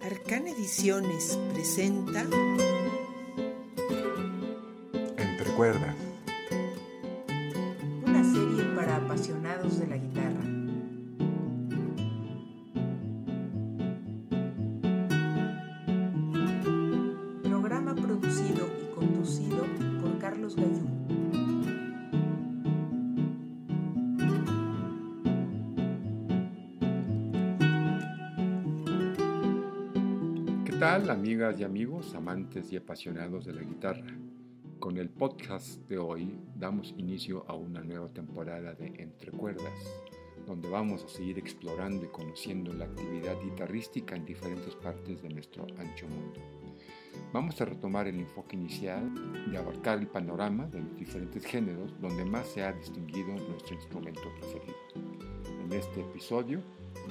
Arcana Ediciones presenta Entre cuerdas. Amigas y amigos, amantes y apasionados de la guitarra? Con el podcast de hoy damos inicio a una nueva temporada de Entre Cuerdas, donde vamos a seguir explorando y conociendo la actividad guitarrística en diferentes partes de nuestro ancho mundo. Vamos a retomar el enfoque inicial de abarcar el panorama de los diferentes géneros donde más se ha distinguido nuestro instrumento preferido. En este episodio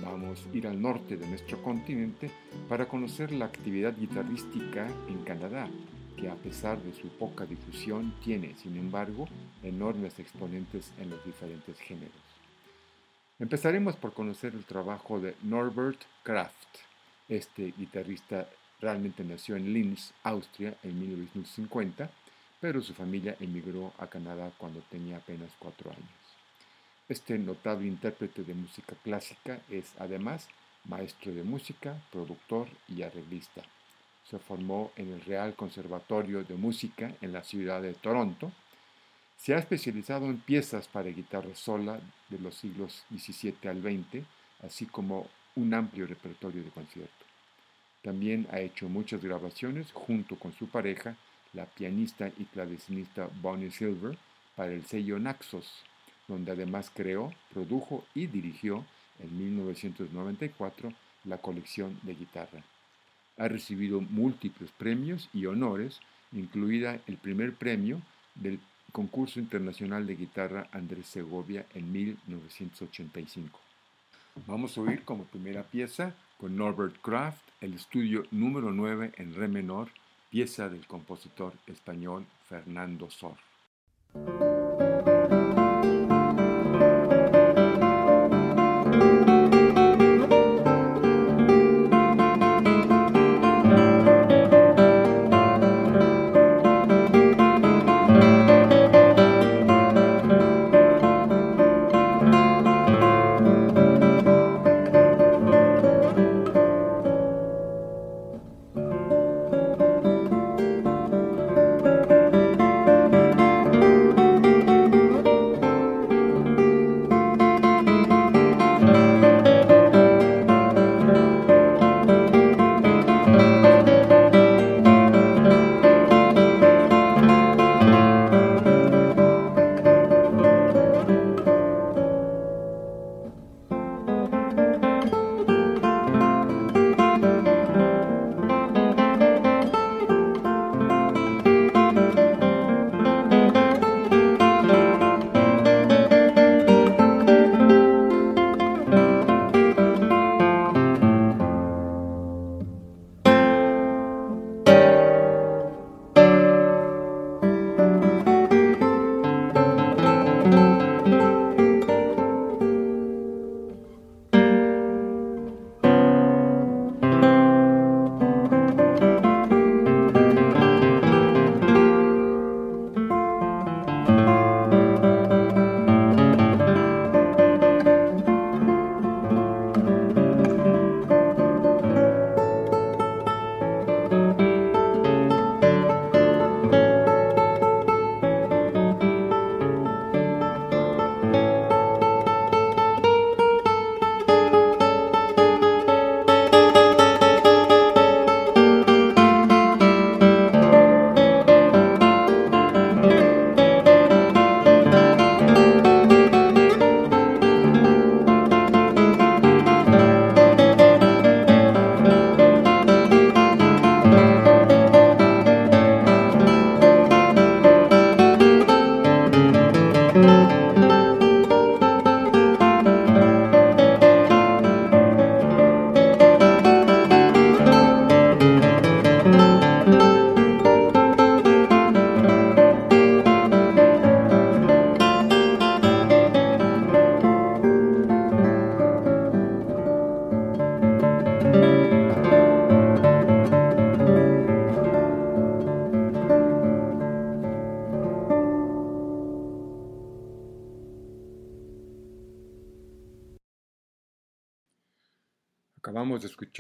vamos a ir al norte de nuestro continente para conocer la actividad guitarrística en Canadá, que a pesar de su poca difusión tiene, sin embargo, enormes exponentes en los diferentes géneros. Empezaremos por conocer el trabajo de Norbert Kraft. Este guitarrista realmente nació en Linz, Austria, en 1950, pero su familia emigró a Canadá cuando tenía apenas cuatro años. Este notable intérprete de música clásica es además maestro de música, productor y arreglista. Se formó en el Real Conservatorio de Música en la ciudad de Toronto. Se ha especializado en piezas para guitarra sola de los siglos XVII al XX, así como un amplio repertorio de concierto. También ha hecho muchas grabaciones junto con su pareja, la pianista y clavecinista Bonnie Silver, para el sello Naxos, donde además creó, produjo y dirigió en 1994 la colección de guitarra. Ha recibido múltiples premios y honores, incluida el primer premio del Concurso Internacional de Guitarra Andrés Segovia en 1985. Vamos a oír como primera pieza con Norbert Kraft el estudio número 9 en re menor, pieza del compositor español Fernando Sor.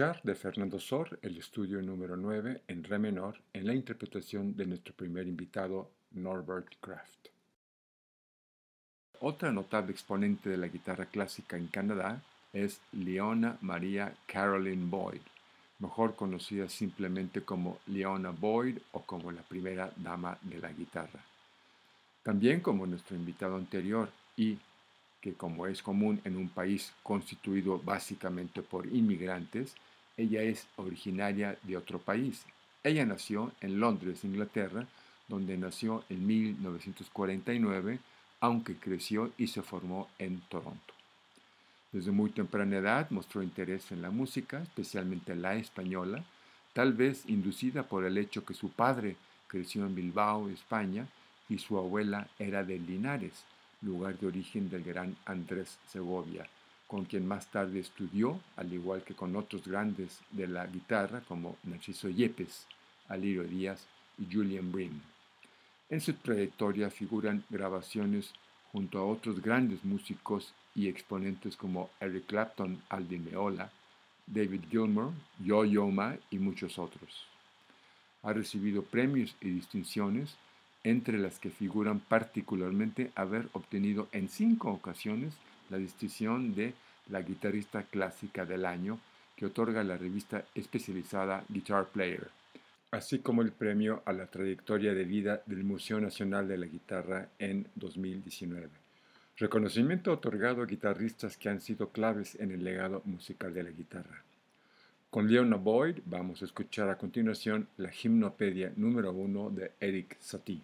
De Fernando Sor el estudio número 9 en re menor en la interpretación de nuestro primer invitado Norbert Kraft. Otra notable exponente de la guitarra clásica en Canadá es Leona Maria Caroline Boyd, mejor conocida simplemente como Leona Boyd o como la primera dama de la guitarra. También como nuestro invitado anterior y que como es común en un país constituido básicamente por inmigrantes, ella es originaria de otro país. Ella nació en Londres, Inglaterra, donde nació en 1949, aunque creció y se formó en Toronto. Desde muy temprana edad mostró interés en la música, especialmente la española, tal vez inducida por el hecho que su padre creció en Bilbao, España, y su abuela era de Linares, lugar de origen del gran Andrés Segovia, con quien más tarde estudió, al igual que con otros grandes de la guitarra como Narciso Yepes, Alirio Díaz y Julian Brim. En su trayectoria figuran grabaciones junto a otros grandes músicos y exponentes como Eric Clapton, Aldi Meola, David Gilmour, Yo-Yo Ma y muchos otros. Ha recibido premios y distinciones, entre las que figuran particularmente haber obtenido en cinco ocasiones la distinción de la guitarrista clásica del año que otorga la revista especializada Guitar Player, así como el premio a la trayectoria de vida del Museo Nacional de la Guitarra en 2019. Reconocimiento otorgado a guitarristas que han sido claves en el legado musical de la guitarra. Con Leona Boyd vamos a escuchar a continuación la Gimnopedia número uno de Eric Satie.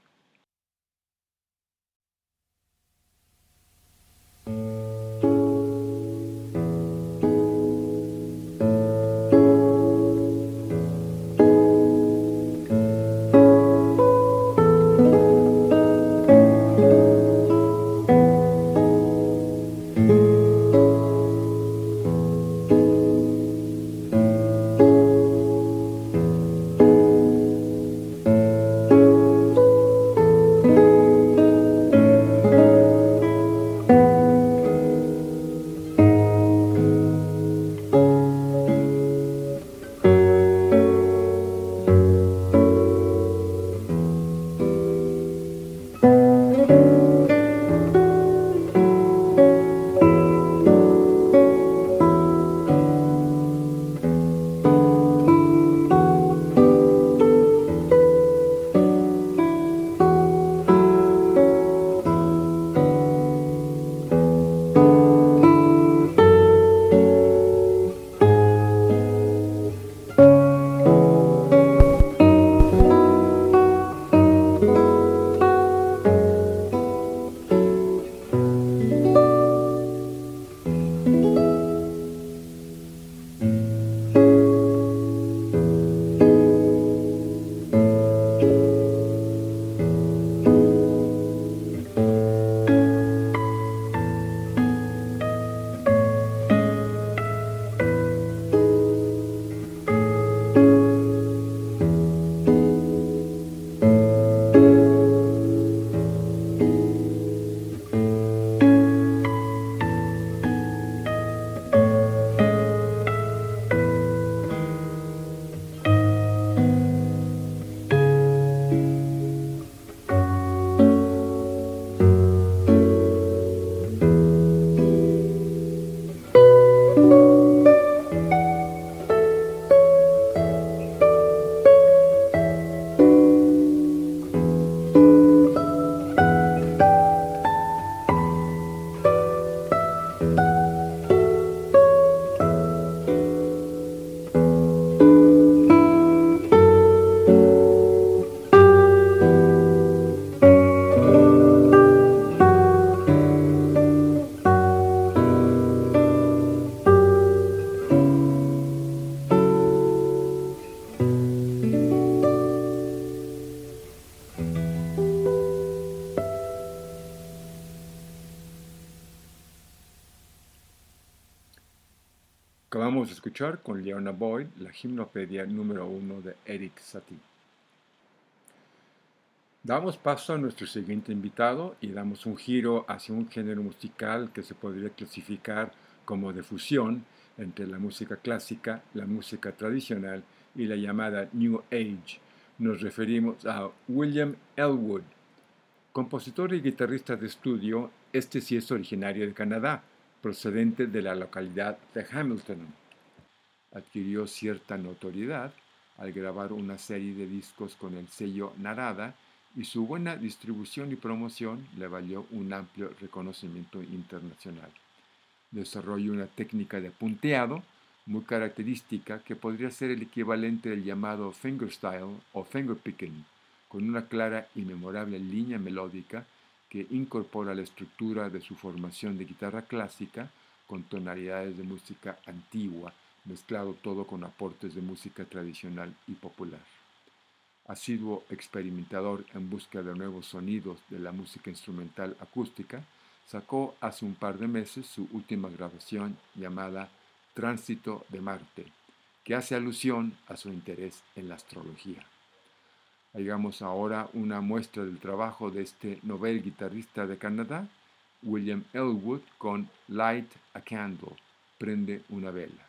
Escuchar con Leona Boyd la gimnopedia número uno de Eric Satie. Damos paso a nuestro siguiente invitado y damos un giro hacia un género musical que se podría clasificar como de fusión entre la música clásica, la música tradicional y la llamada New Age. Nos referimos a William Elwood, compositor y guitarrista de estudio, este sí es originario de Canadá, procedente de la localidad de Hamilton. Adquirió cierta notoriedad al grabar una serie de discos con el sello Narada y su buena distribución y promoción le valió un amplio reconocimiento internacional. Desarrolló una técnica de punteado muy característica que podría ser el equivalente del llamado fingerstyle o fingerpicking, con una clara y memorable línea melódica que incorpora la estructura de su formación de guitarra clásica con tonalidades de música antigua, mezclado todo con aportes de música tradicional y popular. Asiduo experimentador en busca de nuevos sonidos de la música instrumental acústica, sacó hace un par de meses su última grabación llamada Tránsito de Marte, que hace alusión a su interés en la astrología. Hagamos ahora una muestra del trabajo de este novel guitarrista de Canadá, William Elwood, con Light a Candle, prende una vela.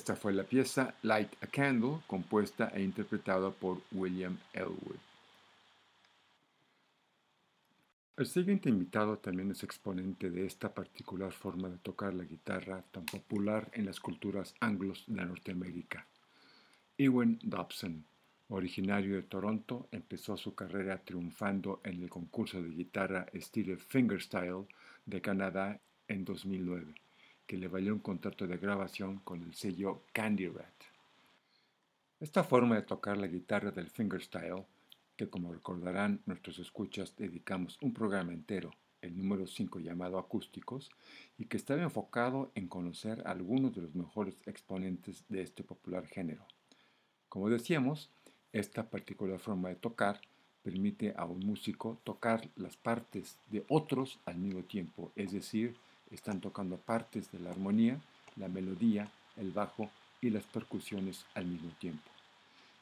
Esta fue la pieza Light a Candle, compuesta e interpretada por William Elwood. El siguiente invitado también es exponente de esta particular forma de tocar la guitarra tan popular en las culturas anglos de Norteamérica. Ewan Dobson, originario de Toronto, empezó su carrera triunfando en el concurso de guitarra estilo fingerstyle de Canadá en 2009, que le valió un contrato de grabación con el sello Candy Rat. Esta forma de tocar la guitarra del fingerstyle que como recordarán nuestros escuchas dedicamos un programa entero, el número 5 llamado Acústicos, y que estaba enfocado en conocer a algunos de los mejores exponentes de este popular género. Como decíamos, esta particular forma de tocar permite a un músico tocar las partes de otros al mismo tiempo, es decir, están tocando partes de la armonía, la melodía, el bajo y las percusiones al mismo tiempo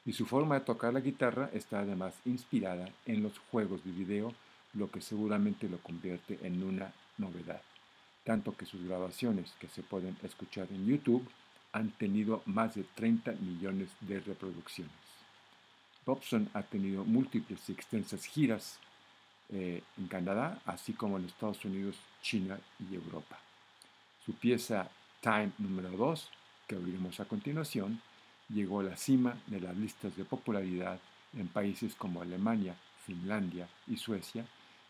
y su forma de tocar la guitarra está además inspirada en los juegos de video, lo que seguramente lo convierte en una novedad, tanto que sus grabaciones que se pueden escuchar en YouTube han tenido más de 30 millones de reproducciones. Dobson ha tenido múltiples y extensas giras eh, en Canadá, así como en Estados Unidos, China y Europa. Su pieza Time número 2, que oiremos a continuación, llegó a la cima de las listas de popularidad en países como Alemania, Finlandia y Suecia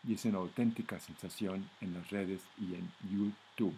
y es una auténtica sensación en las redes y en YouTube.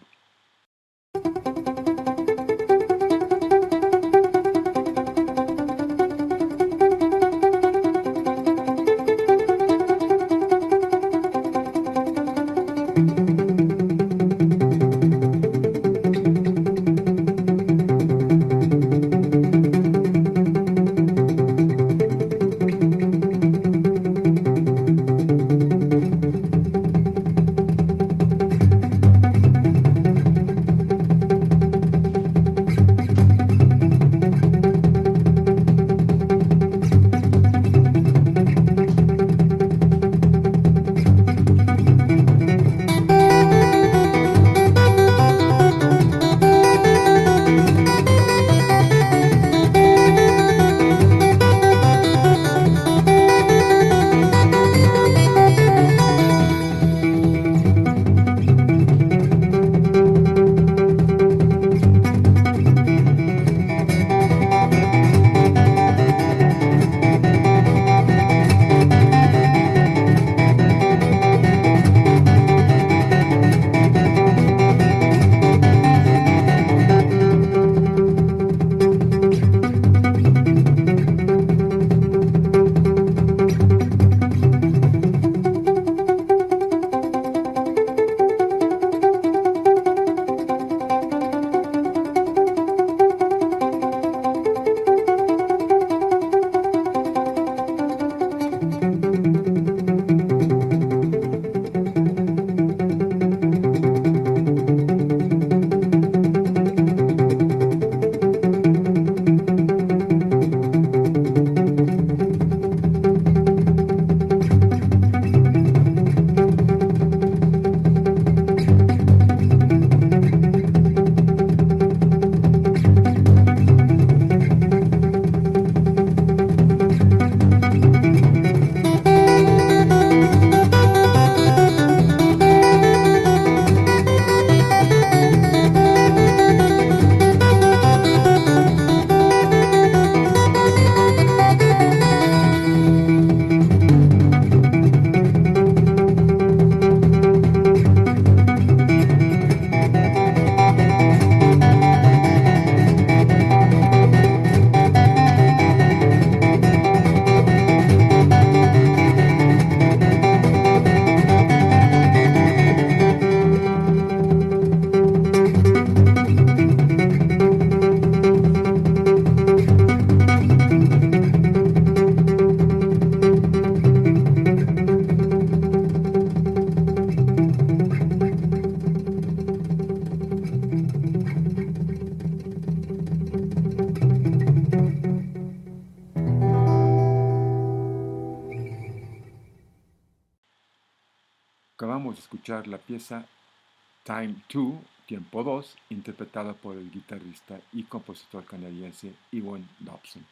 Time 2, Tiempo 2, interpretada por el guitarrista y compositor canadiense Ewan Dobson.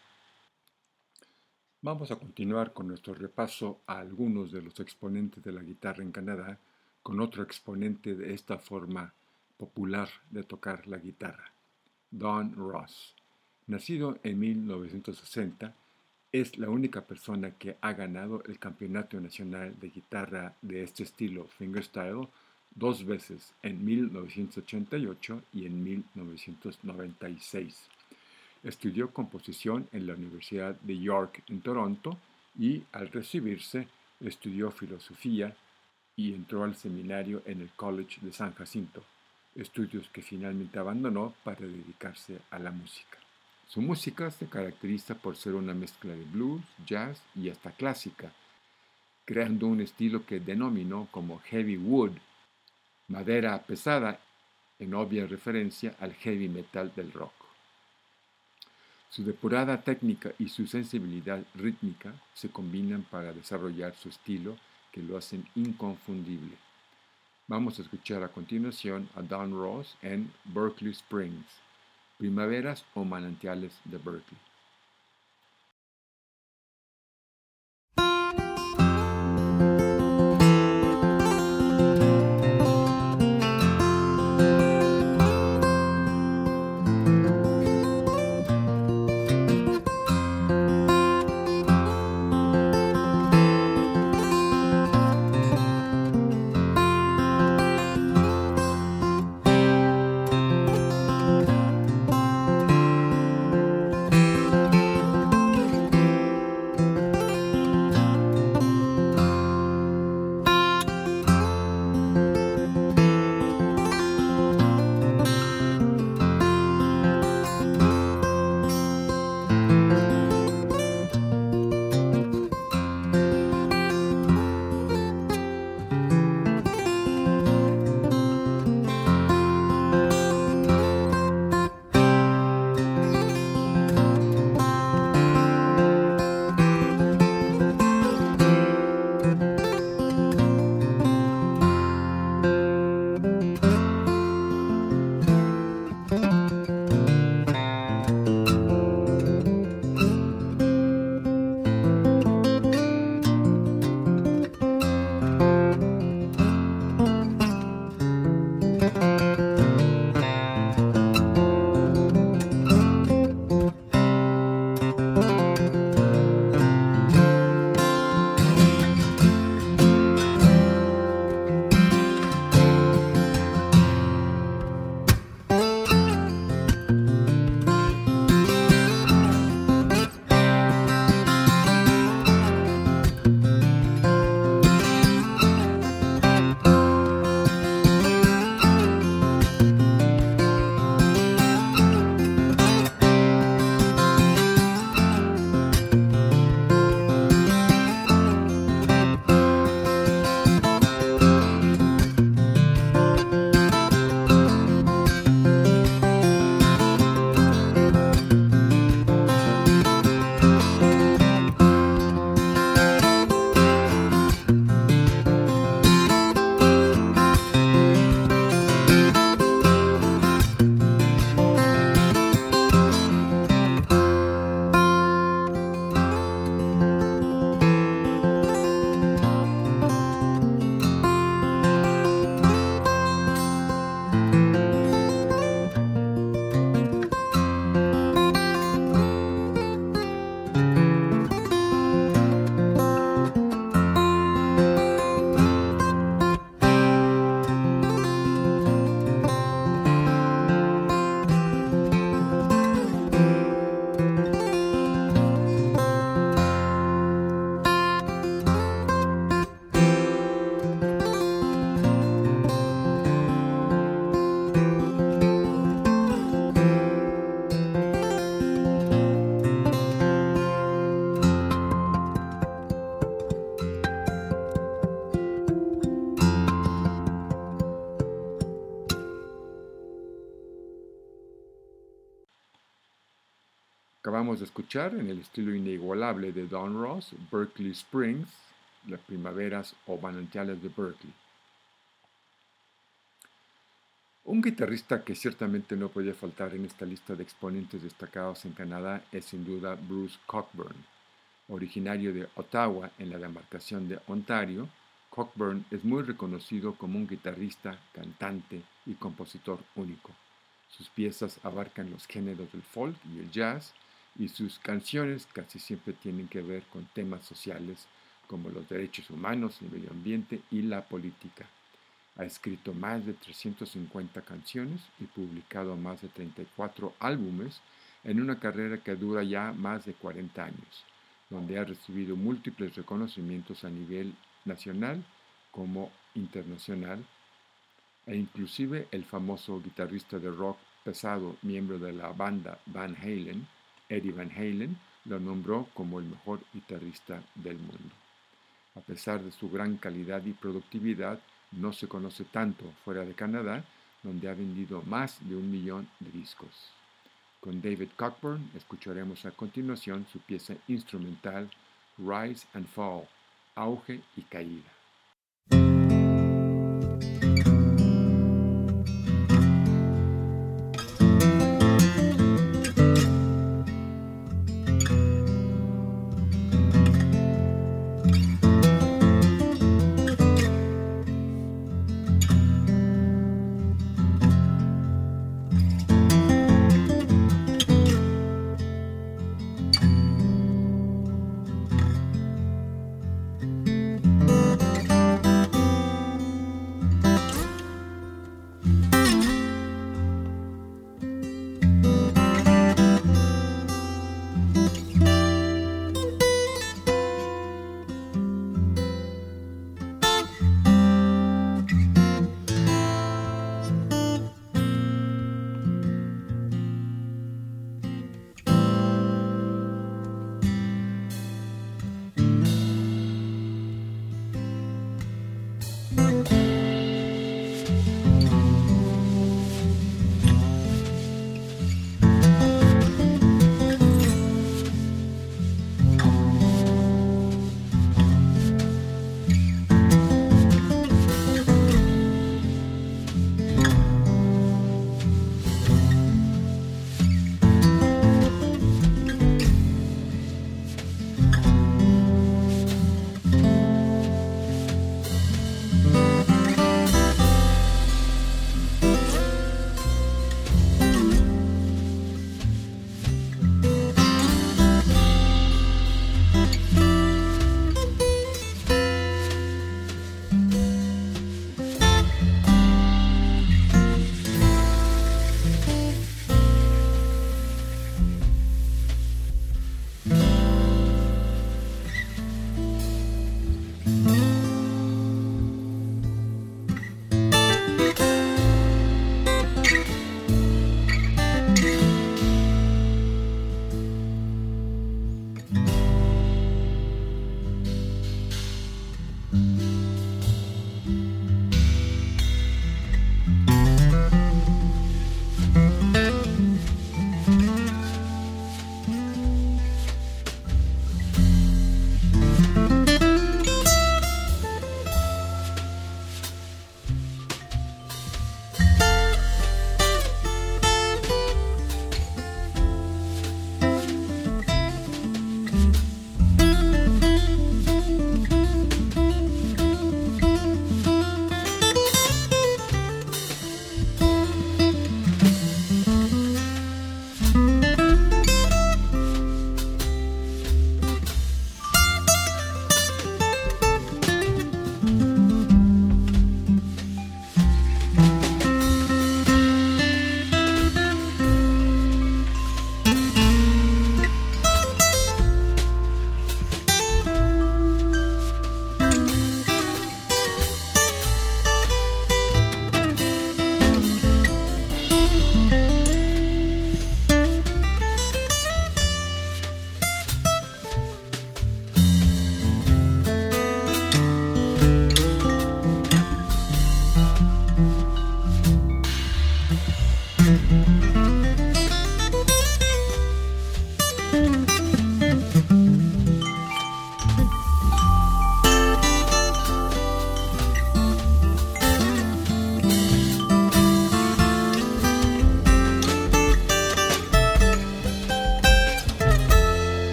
Vamos a continuar con nuestro repaso a algunos de los exponentes de la guitarra en Canadá con otro exponente de esta forma popular de tocar la guitarra, Don Ross. Nacido en 1960, es la única persona que ha ganado el Campeonato Nacional de Guitarra de este estilo fingerstyle dos veces, en 1988 y en 1996. Estudió composición en la Universidad de York en Toronto y al recibirse estudió filosofía y entró al seminario en el College de San Jacinto, estudios que finalmente abandonó para dedicarse a la música. Su música se caracteriza por ser una mezcla de blues, jazz y hasta clásica, creando un estilo que denominó como heavy wood, madera pesada, en obvia referencia al heavy metal del rock. Su depurada técnica y su sensibilidad rítmica se combinan para desarrollar su estilo que lo hacen inconfundible. Vamos a escuchar a continuación a Don Ross en Berkeley Springs, Primaveras o Manantiales de Berkeley. En el estilo inigualable de Don Ross, Berkeley Springs, las primaveras o manantiales de Berkeley. Un guitarrista que ciertamente no podía faltar en esta lista de exponentes destacados en Canadá es sin duda Bruce Cockburn. Originario de Ottawa, en la demarcación de Ontario, Cockburn es muy reconocido como un guitarrista, cantante y compositor único. Sus piezas abarcan los géneros del folk y el jazz, y sus canciones casi siempre tienen que ver con temas sociales como los derechos humanos, el medio ambiente y la política. Ha escrito más de 350 canciones y publicado más de 34 álbumes en una carrera que dura ya más de 40 años, donde ha recibido múltiples reconocimientos a nivel nacional como internacional, e inclusive el famoso guitarrista de rock pesado, miembro de la banda Van Halen, Eddie Van Halen, lo nombró como el mejor guitarrista del mundo. A pesar de su gran calidad y productividad, no se conoce tanto fuera de Canadá, donde ha vendido más de un millón de discos. Con David Cockburn escucharemos a continuación su pieza instrumental Rise and Fall, auge y caída.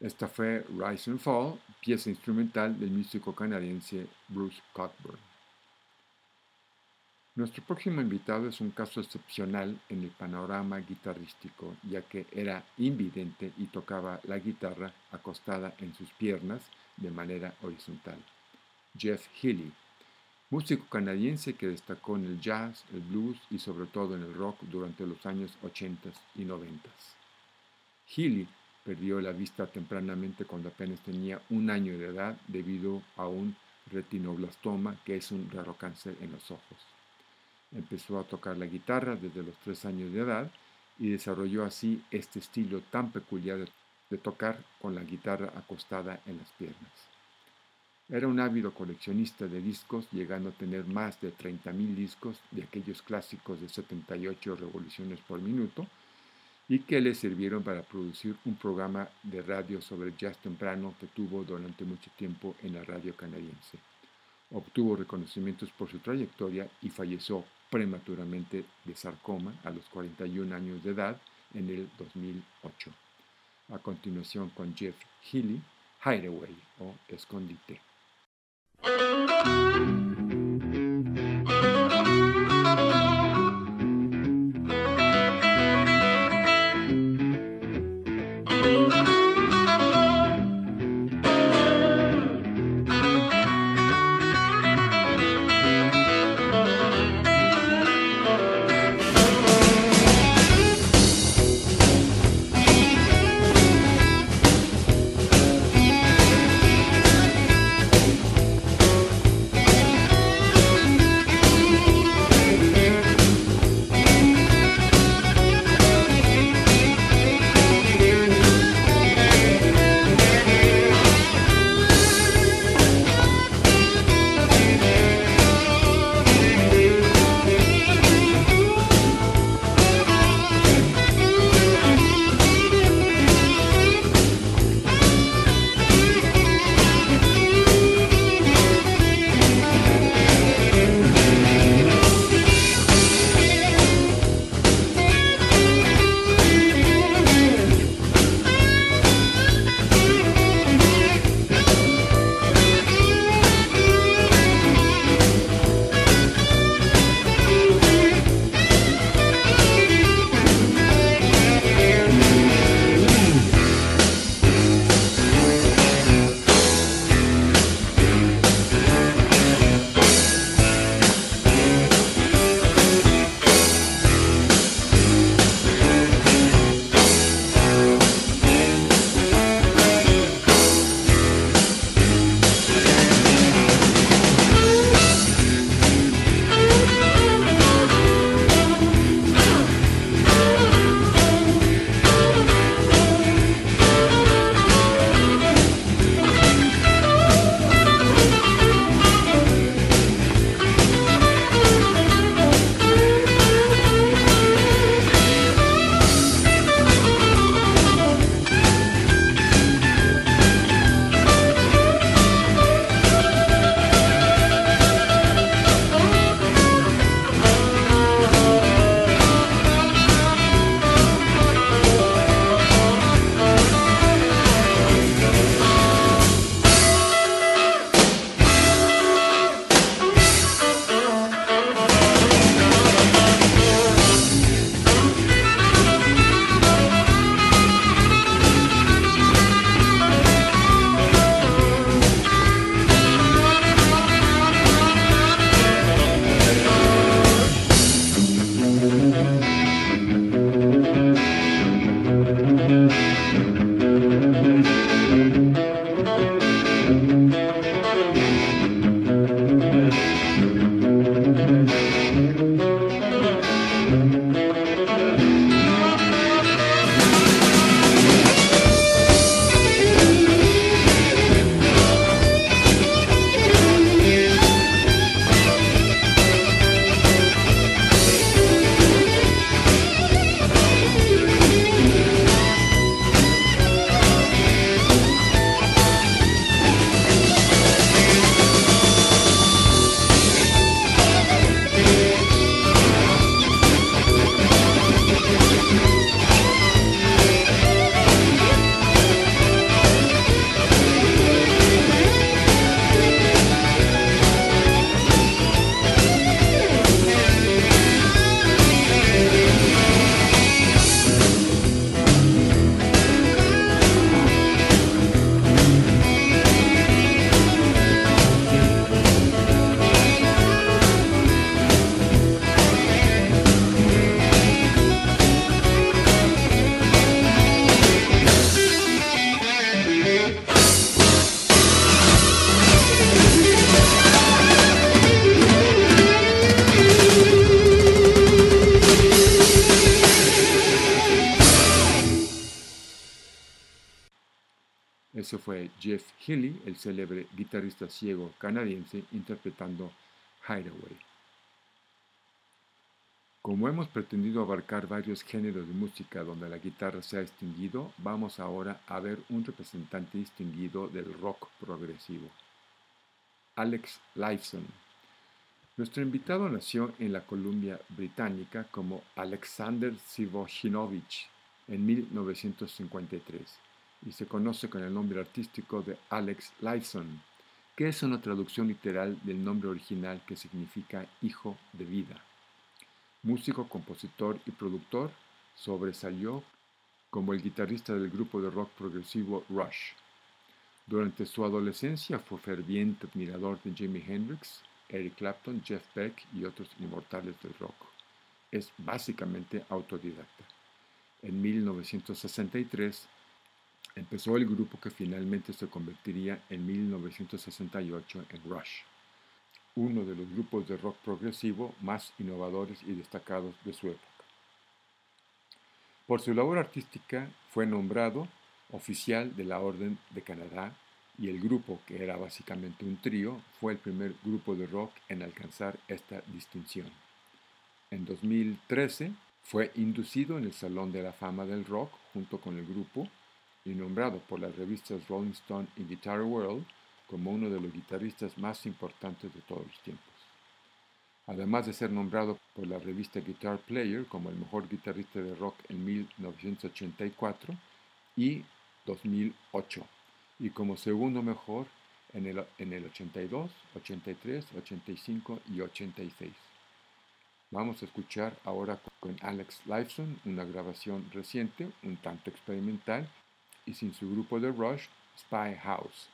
Esta fue Rise and Fall, pieza instrumental del músico canadiense Bruce Cockburn. Nuestro próximo invitado es un caso excepcional en el panorama guitarrístico, ya que era invidente y tocaba la guitarra acostada en sus piernas de manera horizontal. Jeff Healy, músico canadiense que destacó en el jazz, el blues y sobre todo en el rock durante los años 80 y 90. Healy perdió la vista tempranamente cuando apenas tenía un año de edad debido a un retinoblastoma, que es un raro cáncer en los ojos. Empezó a tocar la guitarra desde los tres años de edad y desarrolló así este estilo tan peculiar de tocar con la guitarra acostada en las piernas. Era un ávido coleccionista de discos, llegando a tener más de 30.000 discos de aquellos clásicos de 78 revoluciones por minuto, y que le sirvieron para producir un programa de radio sobre jazz temprano que tuvo durante mucho tiempo en la radio canadiense. Obtuvo reconocimientos por su trayectoria y falleció prematuramente de sarcoma a los 41 años de edad en el 2008. A continuación con Jeff Healy, Hideaway o Escondite. Célebre guitarrista ciego canadiense, interpretando Hideaway. Como hemos pretendido abarcar varios géneros de música donde la guitarra se ha extinguido, vamos ahora a ver un representante distinguido del rock progresivo, Alex Lifeson. Nuestro invitado nació en la Columbia Británica como Alexander Sivochinovich en 1953 y se conoce con el nombre artístico de Alex Lifeson, que es una traducción literal del nombre original que significa hijo de vida. Músico, compositor y productor, sobresalió como el guitarrista del grupo de rock progresivo Rush. Durante su adolescencia fue ferviente admirador de Jimi Hendrix, Eric Clapton, Jeff Beck y otros inmortales del rock. Es básicamente autodidacta. En 1963 empezó el grupo que finalmente se convertiría en 1968 en Rush, uno de los grupos de rock progresivo más innovadores y destacados de su época. Por su labor artística fue nombrado oficial de la Orden de Canadá y el grupo, que era básicamente un trío, fue el primer grupo de rock en alcanzar esta distinción. En 2013 fue inducido en el Salón de la Fama del Rock junto con el grupo y nombrado por las revistas Rolling Stone y Guitar World como uno de los guitarristas más importantes de todos los tiempos. Además de ser nombrado por la revista Guitar Player como el mejor guitarrista de rock en 1984 y 2008, y como segundo mejor en el, en el 82, 83, 85 y 86. Vamos a escuchar ahora con Alex Lifeson una grabación reciente, un tanto experimental, y sin su grupo de Rush, Spy House.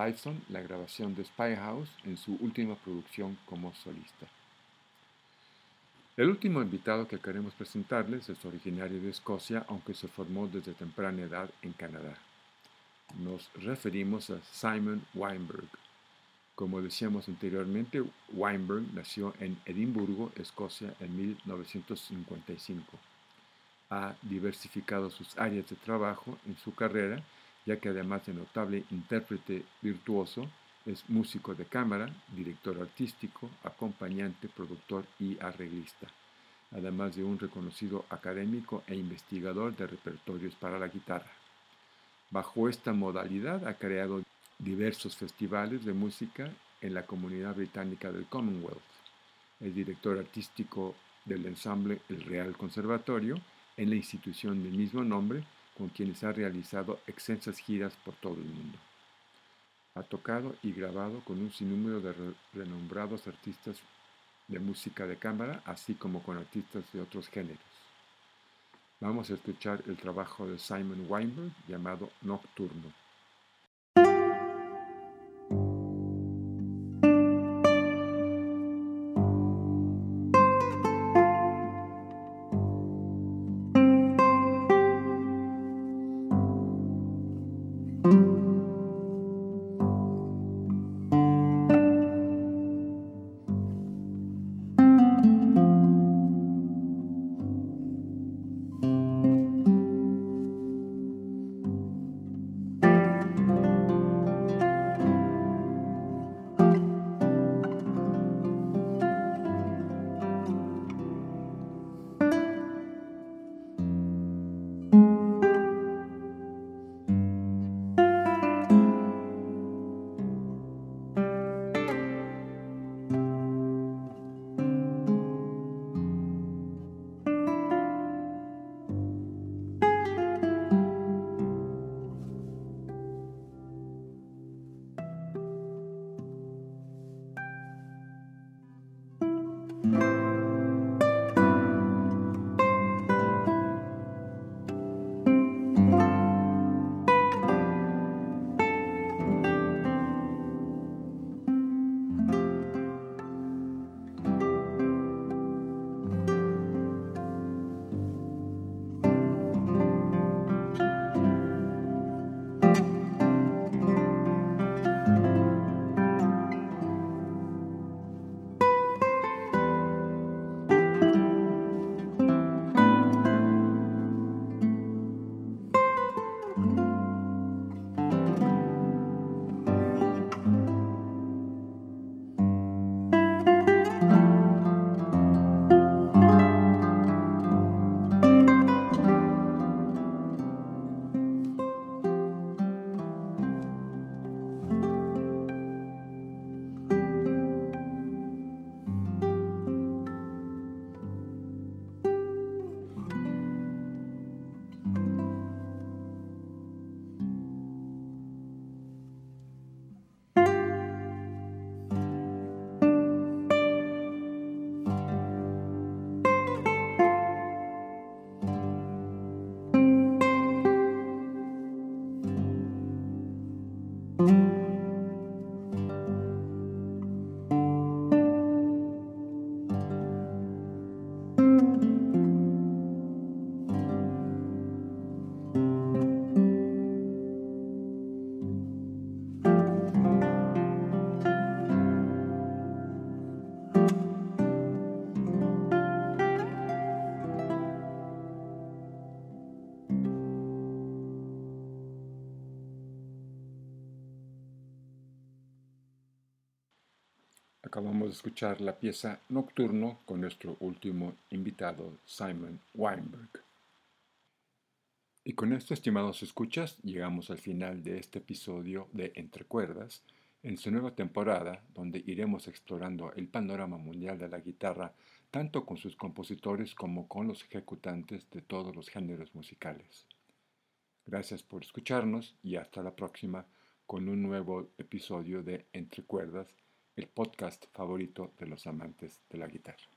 Lifeson la grabación de Spy House en su última producción como solista. El último invitado que queremos presentarles es originario de Escocia, aunque se formó desde temprana edad en Canadá. Nos referimos a Simon Weinberg. Como decíamos anteriormente, Weinberg nació en Edimburgo, Escocia, en 1955. Ha diversificado sus áreas de trabajo en su carrera ya que además de notable intérprete virtuoso, es músico de cámara, director artístico, acompañante, productor y arreglista, además de un reconocido académico e investigador de repertorios para la guitarra. Bajo esta modalidad ha creado diversos festivales de música en la comunidad británica del Commonwealth. Es director artístico del ensamble El Real Conservatorio en la institución del mismo nombre, con quienes ha realizado extensas giras por todo el mundo. Ha tocado y grabado con un sinnúmero de renombrados artistas de música de cámara, así como con artistas de otros géneros. Vamos a escuchar el trabajo de Simon Weinberg llamado Nocturno. Acabamos de escuchar la pieza Nocturno con nuestro último invitado, Simon Weinberg. Y con esto, estimados escuchas, llegamos al final de este episodio de Entre Cuerdas, en su nueva temporada, donde iremos explorando el panorama mundial de la guitarra, tanto con sus compositores como con los ejecutantes de todos los géneros musicales. Gracias por escucharnos y hasta la próxima con un nuevo episodio de Entre Cuerdas el podcast favorito de los amantes de la guitarra.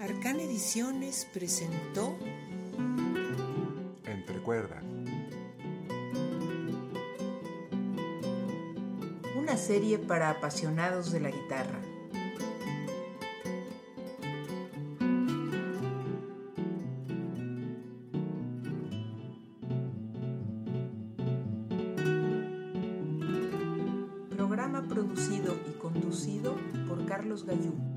Arcan Ediciones presentó Entre Cuerdas. Una serie para apasionados de la guitarra. you.